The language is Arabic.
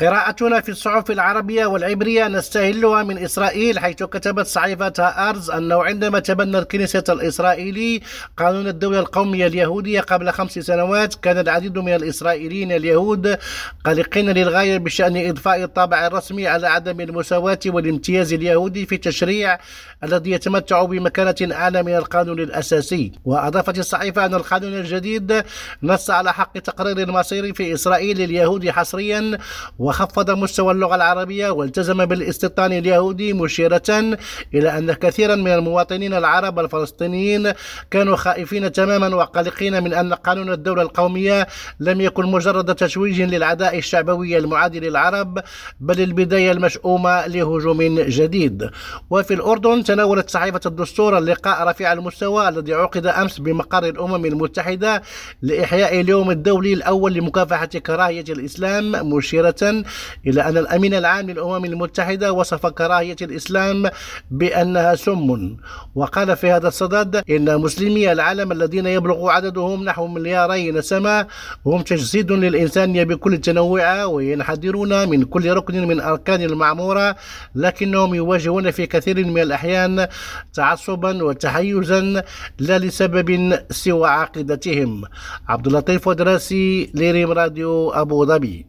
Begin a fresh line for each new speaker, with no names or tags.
قراءتنا في الصحف العربية والعبرية نستهلها من إسرائيل حيث كتبت صحيفة أرز أنه عندما تبنى الكنيسة الإسرائيلي قانون الدولة القومية اليهودية قبل خمس سنوات كان العديد من الإسرائيليين اليهود قلقين للغاية بشأن إضفاء الطابع الرسمي على عدم المساواة والامتياز اليهودي في التشريع الذي يتمتع بمكانة أعلى من القانون الأساسي. وأضافت الصحيفة أن القانون الجديد نص على حق تقرير المصير في إسرائيل لليهود حصريا وخفض مستوى اللغة العربية والتزم بالاستيطان اليهودي مشيرة إلى أن كثيرا من المواطنين العرب الفلسطينيين كانوا خائفين تماما وقلقين من أن قانون الدولة القومية لم يكن مجرد تشويج للعداء الشعبوي المعادي للعرب بل البداية المشؤومة لهجوم جديد. وفي الأردن تناولت صحيفة الدستور اللقاء رفيع المستوى الذي عقد أمس بمقر الأمم المتحدة لإحياء اليوم الدولي الأول لمكافحة كراهية الإسلام مشيرة إلى أن الأمين العام للأمم المتحدة وصف كراهية الإسلام بأنها سم. وقال في هذا الصدد إن مسلمي العالم الذين يبلغ عددهم نحو ملياري نسمة هم تجسيد للإنسانية بكل تنوعها وينحدرون من كل ركن من أركان المعمورة لكنهم يواجهون في كثير من الأحيان تعصبا وتحيزا لا لسبب سوى عقيدتهم. عبد اللطيف ودراسي لريم راديو أبو ظبي.